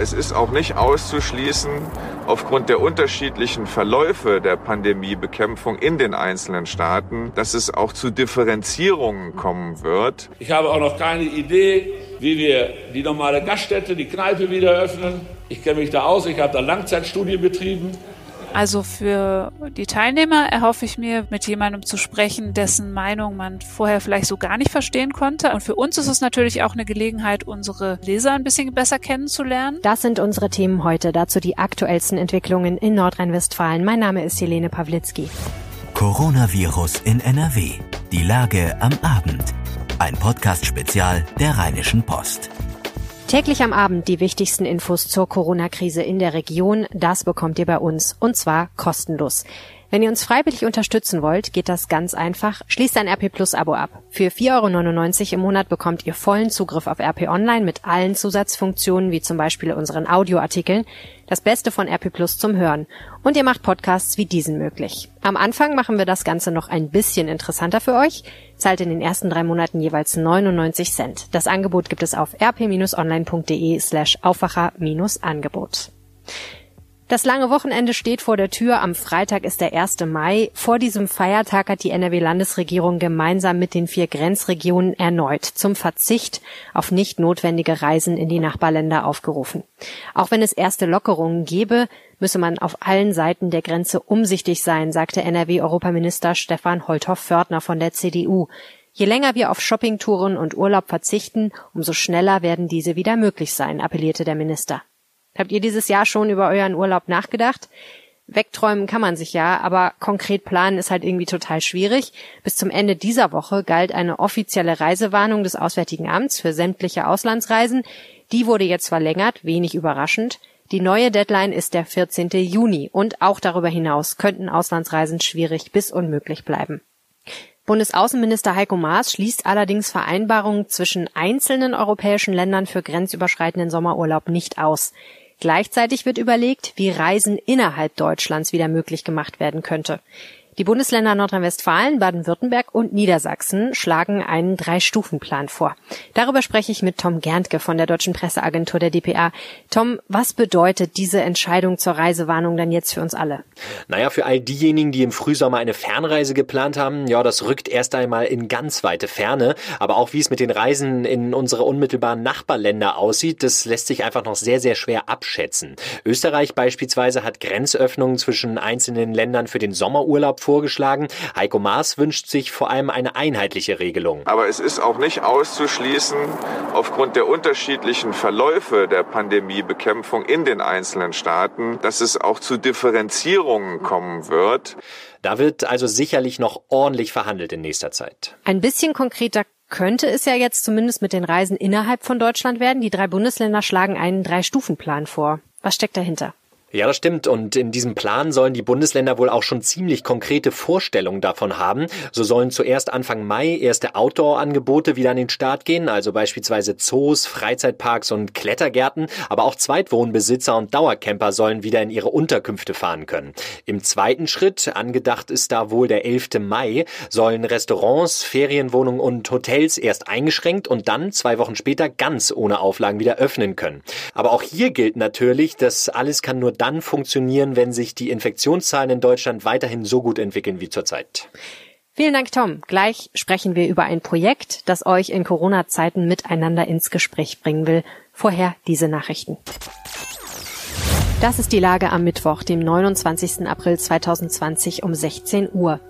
Es ist auch nicht auszuschließen, aufgrund der unterschiedlichen Verläufe der Pandemiebekämpfung in den einzelnen Staaten, dass es auch zu Differenzierungen kommen wird. Ich habe auch noch keine Idee, wie wir die normale Gaststätte, die Kneipe wieder öffnen. Ich kenne mich da aus, ich habe da Langzeitstudien betrieben. Also für die Teilnehmer erhoffe ich mir, mit jemandem zu sprechen, dessen Meinung man vorher vielleicht so gar nicht verstehen konnte. Und für uns ist es natürlich auch eine Gelegenheit, unsere Leser ein bisschen besser kennenzulernen. Das sind unsere Themen heute. Dazu die aktuellsten Entwicklungen in Nordrhein-Westfalen. Mein Name ist Helene Pawlitzki. Coronavirus in NRW. Die Lage am Abend. Ein Podcast-Spezial der Rheinischen Post. Täglich am Abend die wichtigsten Infos zur Corona-Krise in der Region, das bekommt ihr bei uns und zwar kostenlos. Wenn ihr uns freiwillig unterstützen wollt, geht das ganz einfach. Schließt ein RP Plus Abo ab. Für 4,99 Euro im Monat bekommt ihr vollen Zugriff auf RP Online mit allen Zusatzfunktionen, wie zum Beispiel unseren Audioartikeln. Das Beste von RP Plus zum Hören. Und ihr macht Podcasts wie diesen möglich. Am Anfang machen wir das Ganze noch ein bisschen interessanter für euch. Zahlt in den ersten drei Monaten jeweils 99 Cent. Das Angebot gibt es auf rp-online.de slash Aufwacher-Angebot. Das lange Wochenende steht vor der Tür. Am Freitag ist der 1. Mai. Vor diesem Feiertag hat die NRW-Landesregierung gemeinsam mit den vier Grenzregionen erneut zum Verzicht auf nicht notwendige Reisen in die Nachbarländer aufgerufen. Auch wenn es erste Lockerungen gäbe, müsse man auf allen Seiten der Grenze umsichtig sein, sagte NRW-Europaminister Stefan Holthoff-Fördner von der CDU. Je länger wir auf Shoppingtouren und Urlaub verzichten, umso schneller werden diese wieder möglich sein, appellierte der Minister. Habt ihr dieses Jahr schon über euren Urlaub nachgedacht? Wegträumen kann man sich ja, aber konkret planen ist halt irgendwie total schwierig. Bis zum Ende dieser Woche galt eine offizielle Reisewarnung des Auswärtigen Amts für sämtliche Auslandsreisen. Die wurde jetzt verlängert, wenig überraschend. Die neue Deadline ist der 14. Juni und auch darüber hinaus könnten Auslandsreisen schwierig bis unmöglich bleiben. Bundesaußenminister Heiko Maas schließt allerdings Vereinbarungen zwischen einzelnen europäischen Ländern für grenzüberschreitenden Sommerurlaub nicht aus. Gleichzeitig wird überlegt, wie Reisen innerhalb Deutschlands wieder möglich gemacht werden könnte. Die Bundesländer Nordrhein-Westfalen, Baden-Württemberg und Niedersachsen schlagen einen Drei-Stufen-Plan vor. Darüber spreche ich mit Tom Gerntke von der Deutschen Presseagentur der DPA. Tom, was bedeutet diese Entscheidung zur Reisewarnung dann jetzt für uns alle? Naja, für all diejenigen, die im Frühsommer eine Fernreise geplant haben, ja, das rückt erst einmal in ganz weite Ferne. Aber auch wie es mit den Reisen in unsere unmittelbaren Nachbarländer aussieht, das lässt sich einfach noch sehr, sehr schwer abschätzen. Österreich beispielsweise hat Grenzöffnungen zwischen einzelnen Ländern für den Sommerurlaub vorgeschlagen. Heiko Maas wünscht sich vor allem eine einheitliche Regelung. Aber es ist auch nicht auszuschließen, aufgrund der unterschiedlichen Verläufe der Pandemiebekämpfung in den einzelnen Staaten, dass es auch zu Differenzierungen kommen wird. Da wird also sicherlich noch ordentlich verhandelt in nächster Zeit. Ein bisschen konkreter könnte es ja jetzt zumindest mit den Reisen innerhalb von Deutschland werden. Die drei Bundesländer schlagen einen Drei-Stufen-Plan vor. Was steckt dahinter? Ja, das stimmt. Und in diesem Plan sollen die Bundesländer wohl auch schon ziemlich konkrete Vorstellungen davon haben. So sollen zuerst Anfang Mai erste Outdoor-Angebote wieder an den Start gehen, also beispielsweise Zoos, Freizeitparks und Klettergärten. Aber auch Zweitwohnbesitzer und Dauercamper sollen wieder in ihre Unterkünfte fahren können. Im zweiten Schritt, angedacht ist da wohl der 11. Mai, sollen Restaurants, Ferienwohnungen und Hotels erst eingeschränkt und dann zwei Wochen später ganz ohne Auflagen wieder öffnen können. Aber auch hier gilt natürlich, dass alles kann nur dann funktionieren, wenn sich die Infektionszahlen in Deutschland weiterhin so gut entwickeln wie zurzeit. Vielen Dank, Tom. Gleich sprechen wir über ein Projekt, das euch in Corona-Zeiten miteinander ins Gespräch bringen will. Vorher diese Nachrichten. Das ist die Lage am Mittwoch, dem 29. April 2020 um 16 Uhr.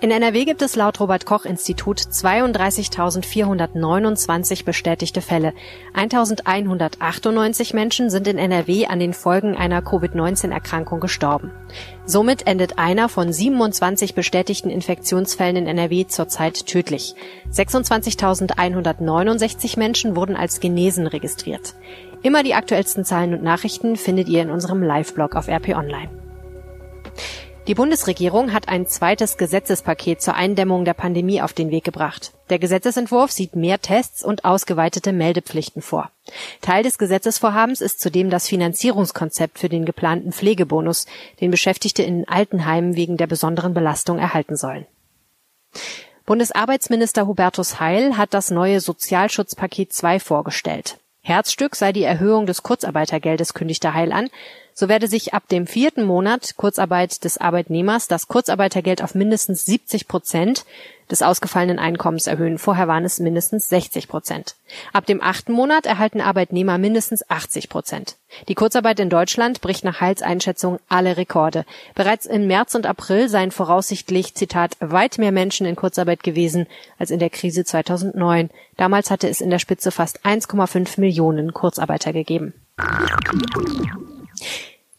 In NRW gibt es laut Robert Koch Institut 32.429 bestätigte Fälle. 1.198 Menschen sind in NRW an den Folgen einer Covid-19-Erkrankung gestorben. Somit endet einer von 27 bestätigten Infektionsfällen in NRW zurzeit tödlich. 26.169 Menschen wurden als genesen registriert. Immer die aktuellsten Zahlen und Nachrichten findet ihr in unserem Live-Blog auf RP Online. Die Bundesregierung hat ein zweites Gesetzespaket zur Eindämmung der Pandemie auf den Weg gebracht. Der Gesetzesentwurf sieht mehr Tests und ausgeweitete Meldepflichten vor. Teil des Gesetzesvorhabens ist zudem das Finanzierungskonzept für den geplanten Pflegebonus, den Beschäftigte in Altenheimen wegen der besonderen Belastung erhalten sollen. Bundesarbeitsminister Hubertus Heil hat das neue Sozialschutzpaket 2 vorgestellt. Herzstück sei die Erhöhung des Kurzarbeitergeldes, kündigte Heil an. So werde sich ab dem vierten Monat Kurzarbeit des Arbeitnehmers das Kurzarbeitergeld auf mindestens 70 Prozent des ausgefallenen Einkommens erhöhen. Vorher waren es mindestens 60 Prozent. Ab dem achten Monat erhalten Arbeitnehmer mindestens 80 Prozent. Die Kurzarbeit in Deutschland bricht nach Heils Einschätzung alle Rekorde. Bereits im März und April seien voraussichtlich, Zitat, weit mehr Menschen in Kurzarbeit gewesen als in der Krise 2009. Damals hatte es in der Spitze fast 1,5 Millionen Kurzarbeiter gegeben.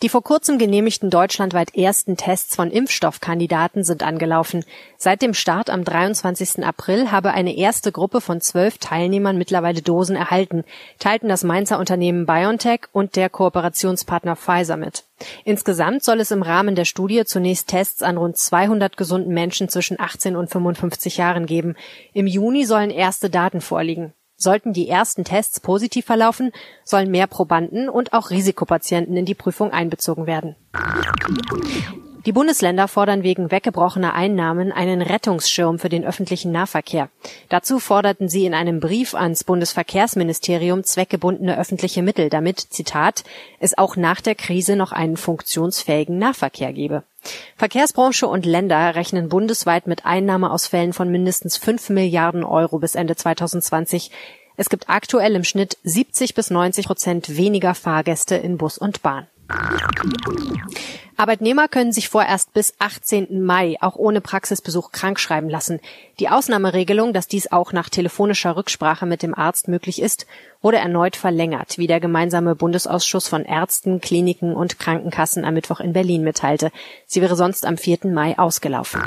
Die vor kurzem genehmigten deutschlandweit ersten Tests von Impfstoffkandidaten sind angelaufen. Seit dem Start am 23. April habe eine erste Gruppe von zwölf Teilnehmern mittlerweile Dosen erhalten, teilten das Mainzer Unternehmen BioNTech und der Kooperationspartner Pfizer mit. Insgesamt soll es im Rahmen der Studie zunächst Tests an rund 200 gesunden Menschen zwischen 18 und 55 Jahren geben. Im Juni sollen erste Daten vorliegen. Sollten die ersten Tests positiv verlaufen, sollen mehr Probanden und auch Risikopatienten in die Prüfung einbezogen werden. Die Bundesländer fordern wegen weggebrochener Einnahmen einen Rettungsschirm für den öffentlichen Nahverkehr. Dazu forderten sie in einem Brief ans Bundesverkehrsministerium zweckgebundene öffentliche Mittel, damit, Zitat, es auch nach der Krise noch einen funktionsfähigen Nahverkehr gebe. Verkehrsbranche und Länder rechnen bundesweit mit Einnahmeausfällen von mindestens 5 Milliarden Euro bis Ende 2020. Es gibt aktuell im Schnitt 70 bis 90 Prozent weniger Fahrgäste in Bus und Bahn. Arbeitnehmer können sich vorerst bis 18. Mai auch ohne Praxisbesuch krankschreiben lassen. Die Ausnahmeregelung, dass dies auch nach telefonischer Rücksprache mit dem Arzt möglich ist, wurde erneut verlängert, wie der gemeinsame Bundesausschuss von Ärzten, Kliniken und Krankenkassen am Mittwoch in Berlin mitteilte. Sie wäre sonst am 4. Mai ausgelaufen.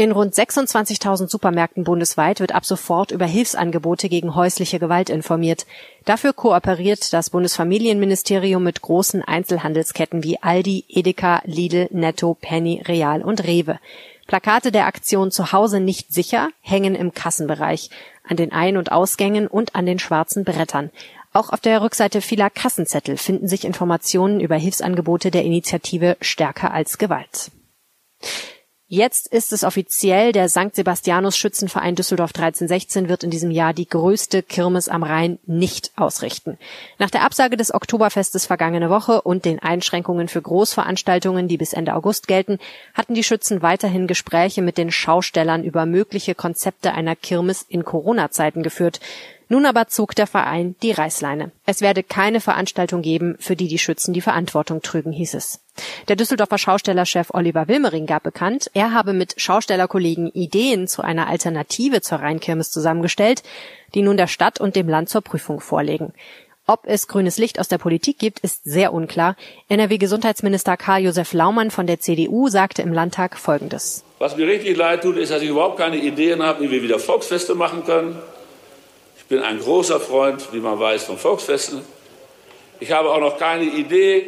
In rund 26.000 Supermärkten bundesweit wird ab sofort über Hilfsangebote gegen häusliche Gewalt informiert. Dafür kooperiert das Bundesfamilienministerium mit großen Einzelhandelsketten wie Aldi, Edeka, Lidl, Netto, Penny, Real und Rewe. Plakate der Aktion Zuhause nicht sicher hängen im Kassenbereich, an den Ein- und Ausgängen und an den schwarzen Brettern. Auch auf der Rückseite vieler Kassenzettel finden sich Informationen über Hilfsangebote der Initiative Stärker als Gewalt. Jetzt ist es offiziell, der St. Sebastianus Schützenverein Düsseldorf 1316 wird in diesem Jahr die größte Kirmes am Rhein nicht ausrichten. Nach der Absage des Oktoberfestes vergangene Woche und den Einschränkungen für Großveranstaltungen, die bis Ende August gelten, hatten die Schützen weiterhin Gespräche mit den Schaustellern über mögliche Konzepte einer Kirmes in Corona-Zeiten geführt. Nun aber zog der Verein die Reißleine. Es werde keine Veranstaltung geben, für die die Schützen die Verantwortung trügen, hieß es. Der Düsseldorfer Schaustellerchef Oliver Wilmering gab bekannt, er habe mit Schaustellerkollegen Ideen zu einer Alternative zur Rheinkirmes zusammengestellt, die nun der Stadt und dem Land zur Prüfung vorlegen. Ob es grünes Licht aus der Politik gibt, ist sehr unklar. NRW-Gesundheitsminister Karl-Josef Laumann von der CDU sagte im Landtag Folgendes. Was mir richtig leid tut, ist, dass ich überhaupt keine Ideen habe, wie wir wieder Volksfeste machen können bin ein großer Freund, wie man weiß, von Volksfesten. Ich habe auch noch keine Idee,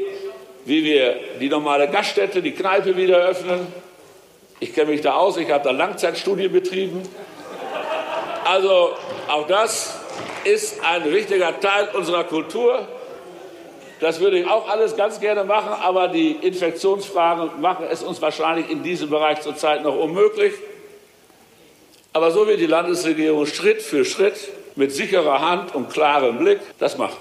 wie wir die normale Gaststätte, die Kneipe wieder öffnen. Ich kenne mich da aus, ich habe da Langzeitstudie betrieben. Also auch das ist ein wichtiger Teil unserer Kultur. Das würde ich auch alles ganz gerne machen, aber die Infektionsfragen machen es uns wahrscheinlich in diesem Bereich zurzeit noch unmöglich. Aber so wie die Landesregierung Schritt für Schritt mit sicherer Hand und klarem Blick das machen.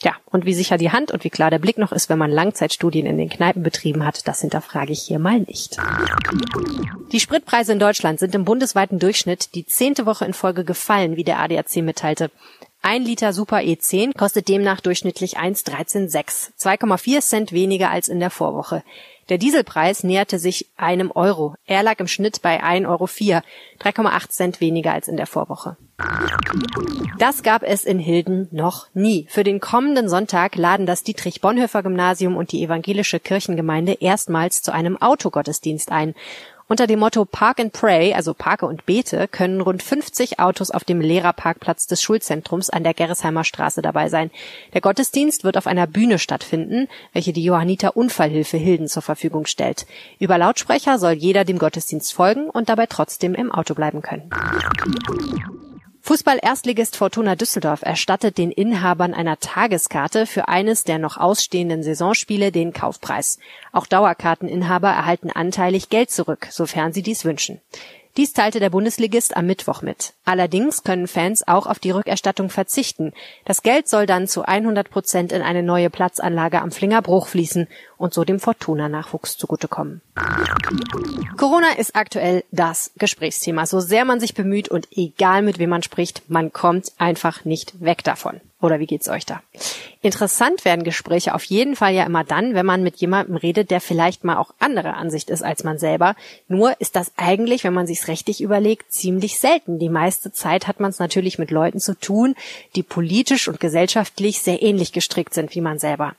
Ja, und wie sicher die Hand und wie klar der Blick noch ist, wenn man Langzeitstudien in den Kneipen betrieben hat, das hinterfrage ich hier mal nicht. Die Spritpreise in Deutschland sind im bundesweiten Durchschnitt die zehnte Woche in Folge gefallen, wie der ADAC mitteilte. Ein Liter Super E10 kostet demnach durchschnittlich 1,136, 2,4 Cent weniger als in der Vorwoche. Der Dieselpreis näherte sich einem Euro. Er lag im Schnitt bei 1,04 Euro, 3,8 Cent weniger als in der Vorwoche. Das gab es in Hilden noch nie. Für den kommenden Sonntag laden das Dietrich-Bonhoeffer-Gymnasium und die evangelische Kirchengemeinde erstmals zu einem Autogottesdienst ein. Unter dem Motto Park and Pray, also Parke und Bete, können rund 50 Autos auf dem Lehrerparkplatz des Schulzentrums an der Gerresheimer Straße dabei sein. Der Gottesdienst wird auf einer Bühne stattfinden, welche die Johanniter Unfallhilfe Hilden zur Verfügung stellt. Über Lautsprecher soll jeder dem Gottesdienst folgen und dabei trotzdem im Auto bleiben können. Fußball-Erstligist Fortuna Düsseldorf erstattet den Inhabern einer Tageskarte für eines der noch ausstehenden Saisonspiele den Kaufpreis. Auch Dauerkarteninhaber erhalten anteilig Geld zurück, sofern sie dies wünschen. Dies teilte der Bundesligist am Mittwoch mit. Allerdings können Fans auch auf die Rückerstattung verzichten. Das Geld soll dann zu 100 Prozent in eine neue Platzanlage am Flingerbruch fließen und so dem Fortuna-Nachwuchs zugutekommen. Corona ist aktuell das Gesprächsthema. So sehr man sich bemüht und egal mit wem man spricht, man kommt einfach nicht weg davon. Oder wie geht's euch da? Interessant werden Gespräche auf jeden Fall ja immer dann, wenn man mit jemandem redet, der vielleicht mal auch anderer Ansicht ist als man selber. Nur ist das eigentlich, wenn man sich's richtig überlegt, ziemlich selten. Die meiste Zeit hat man es natürlich mit Leuten zu tun, die politisch und gesellschaftlich sehr ähnlich gestrickt sind wie man selber.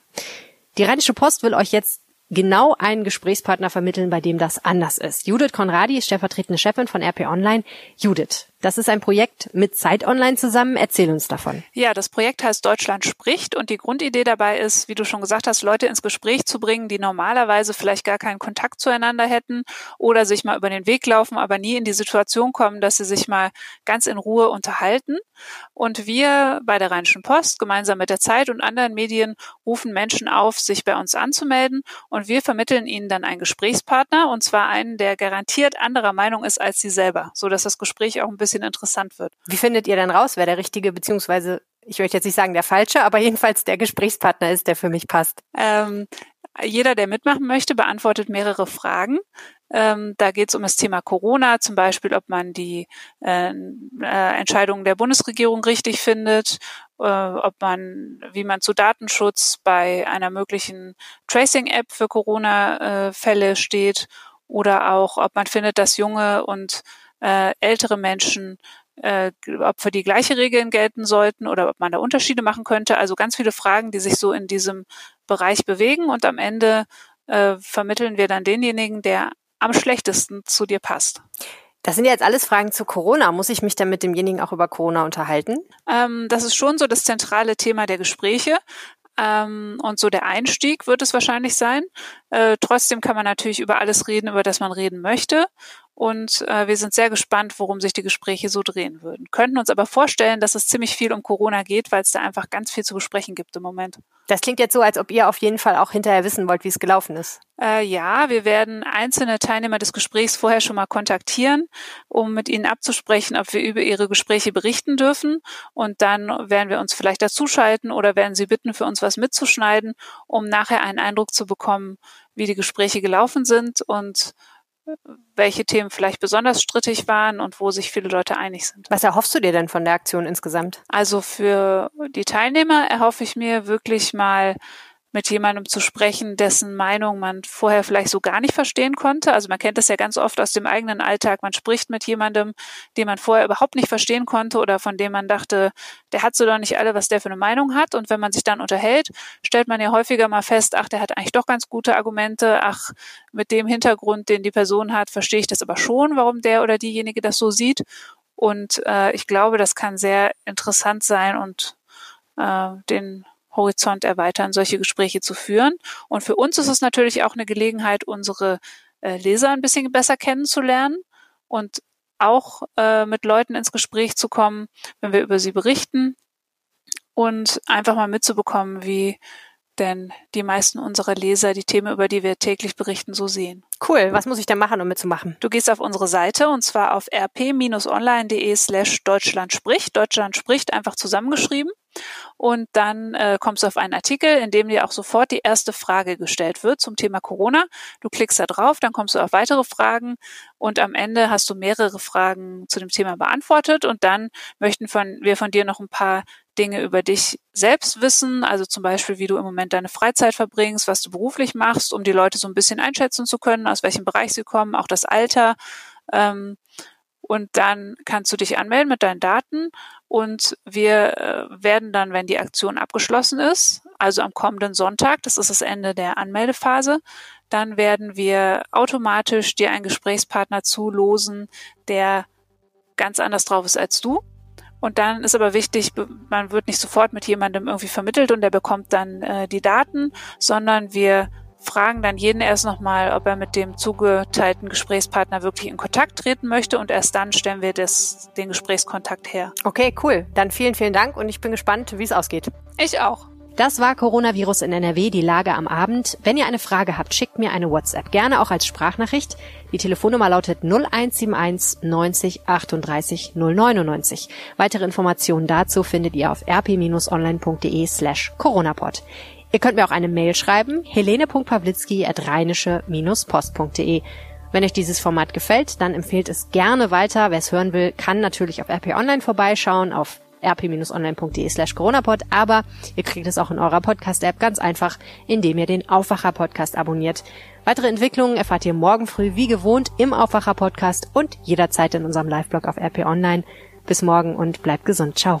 Die Rheinische Post will euch jetzt genau einen Gesprächspartner vermitteln, bei dem das anders ist. Judith Konradi ist stellvertretende Chefin von RP Online. Judith, das ist ein Projekt mit Zeit Online zusammen. Erzähl uns davon. Ja, das Projekt heißt Deutschland spricht und die Grundidee dabei ist, wie du schon gesagt hast, Leute ins Gespräch zu bringen, die normalerweise vielleicht gar keinen Kontakt zueinander hätten oder sich mal über den Weg laufen, aber nie in die Situation kommen, dass sie sich mal ganz in Ruhe unterhalten. Und wir bei der Rheinischen Post gemeinsam mit der Zeit und anderen Medien rufen Menschen auf, sich bei uns anzumelden und wir vermitteln ihnen dann einen Gesprächspartner und zwar einen, der garantiert anderer Meinung ist als sie selber, so dass das Gespräch auch ein bisschen bisschen interessant wird. Wie findet ihr denn raus, wer der richtige, beziehungsweise ich möchte jetzt nicht sagen der falsche, aber jedenfalls der Gesprächspartner ist, der für mich passt? Ähm, jeder, der mitmachen möchte, beantwortet mehrere Fragen. Ähm, da geht es um das Thema Corona, zum Beispiel, ob man die äh, äh, Entscheidungen der Bundesregierung richtig findet, äh, ob man, wie man zu Datenschutz bei einer möglichen Tracing-App für Corona-Fälle steht oder auch, ob man findet, dass junge und äh, ältere Menschen, äh, ob für die gleiche Regeln gelten sollten oder ob man da Unterschiede machen könnte. Also ganz viele Fragen, die sich so in diesem Bereich bewegen und am Ende äh, vermitteln wir dann denjenigen, der am schlechtesten zu dir passt. Das sind ja jetzt alles Fragen zu Corona. Muss ich mich dann mit demjenigen auch über Corona unterhalten? Ähm, das ist schon so das zentrale Thema der Gespräche. Ähm, und so der Einstieg wird es wahrscheinlich sein. Äh, trotzdem kann man natürlich über alles reden, über das man reden möchte. Und äh, wir sind sehr gespannt, worum sich die Gespräche so drehen würden. Könnten uns aber vorstellen, dass es ziemlich viel um Corona geht, weil es da einfach ganz viel zu besprechen gibt im Moment. Das klingt jetzt so, als ob ihr auf jeden Fall auch hinterher wissen wollt, wie es gelaufen ist. Äh, ja, wir werden einzelne Teilnehmer des Gesprächs vorher schon mal kontaktieren, um mit ihnen abzusprechen, ob wir über ihre Gespräche berichten dürfen. Und dann werden wir uns vielleicht dazuschalten oder werden sie bitten, für uns was mitzuschneiden, um nachher einen Eindruck zu bekommen, wie die Gespräche gelaufen sind und welche Themen vielleicht besonders strittig waren und wo sich viele Leute einig sind. Was erhoffst du dir denn von der Aktion insgesamt? Also für die Teilnehmer erhoffe ich mir wirklich mal mit jemandem zu sprechen, dessen Meinung man vorher vielleicht so gar nicht verstehen konnte. Also man kennt das ja ganz oft aus dem eigenen Alltag. Man spricht mit jemandem, den man vorher überhaupt nicht verstehen konnte oder von dem man dachte, der hat so doch nicht alle, was der für eine Meinung hat. Und wenn man sich dann unterhält, stellt man ja häufiger mal fest, ach, der hat eigentlich doch ganz gute Argumente. Ach, mit dem Hintergrund, den die Person hat, verstehe ich das aber schon, warum der oder diejenige das so sieht. Und äh, ich glaube, das kann sehr interessant sein und äh, den Horizont erweitern, solche Gespräche zu führen. Und für uns ist es natürlich auch eine Gelegenheit, unsere äh, Leser ein bisschen besser kennenzulernen und auch äh, mit Leuten ins Gespräch zu kommen, wenn wir über sie berichten und einfach mal mitzubekommen, wie denn die meisten unserer Leser die Themen, über die wir täglich berichten, so sehen. Cool. Was muss ich denn machen, um mitzumachen? Du gehst auf unsere Seite und zwar auf rp-online.de slash Deutschland spricht. Deutschland spricht einfach zusammengeschrieben. Und dann äh, kommst du auf einen Artikel, in dem dir auch sofort die erste Frage gestellt wird zum Thema Corona. Du klickst da drauf, dann kommst du auf weitere Fragen und am Ende hast du mehrere Fragen zu dem Thema beantwortet und dann möchten von, wir von dir noch ein paar Dinge über dich selbst wissen, also zum Beispiel, wie du im Moment deine Freizeit verbringst, was du beruflich machst, um die Leute so ein bisschen einschätzen zu können, aus welchem Bereich sie kommen, auch das Alter. Ähm, und dann kannst du dich anmelden mit deinen Daten und wir äh, werden dann, wenn die Aktion abgeschlossen ist, also am kommenden Sonntag, das ist das Ende der Anmeldephase, dann werden wir automatisch dir einen Gesprächspartner zulosen, der ganz anders drauf ist als du. Und dann ist aber wichtig, man wird nicht sofort mit jemandem irgendwie vermittelt und der bekommt dann äh, die Daten, sondern wir fragen dann jeden erst nochmal, ob er mit dem zugeteilten Gesprächspartner wirklich in Kontakt treten möchte und erst dann stellen wir das, den Gesprächskontakt her. Okay, cool. Dann vielen, vielen Dank und ich bin gespannt, wie es ausgeht. Ich auch. Das war Coronavirus in NRW, die Lage am Abend. Wenn ihr eine Frage habt, schickt mir eine WhatsApp, gerne auch als Sprachnachricht. Die Telefonnummer lautet 0171 90 38 099. Weitere Informationen dazu findet ihr auf rp-online.de slash coronapod. Ihr könnt mir auch eine Mail schreiben, helene.pawlitzki at rheinische-post.de. Wenn euch dieses Format gefällt, dann empfehlt es gerne weiter. Wer es hören will, kann natürlich auf RP Online vorbeischauen, auf rp-online.de slash coronapod, aber ihr kriegt es auch in eurer Podcast-App ganz einfach, indem ihr den Aufwacher-Podcast abonniert. Weitere Entwicklungen erfahrt ihr morgen früh wie gewohnt im Aufwacher-Podcast und jederzeit in unserem Live-Blog auf RP Online. Bis morgen und bleibt gesund. Ciao.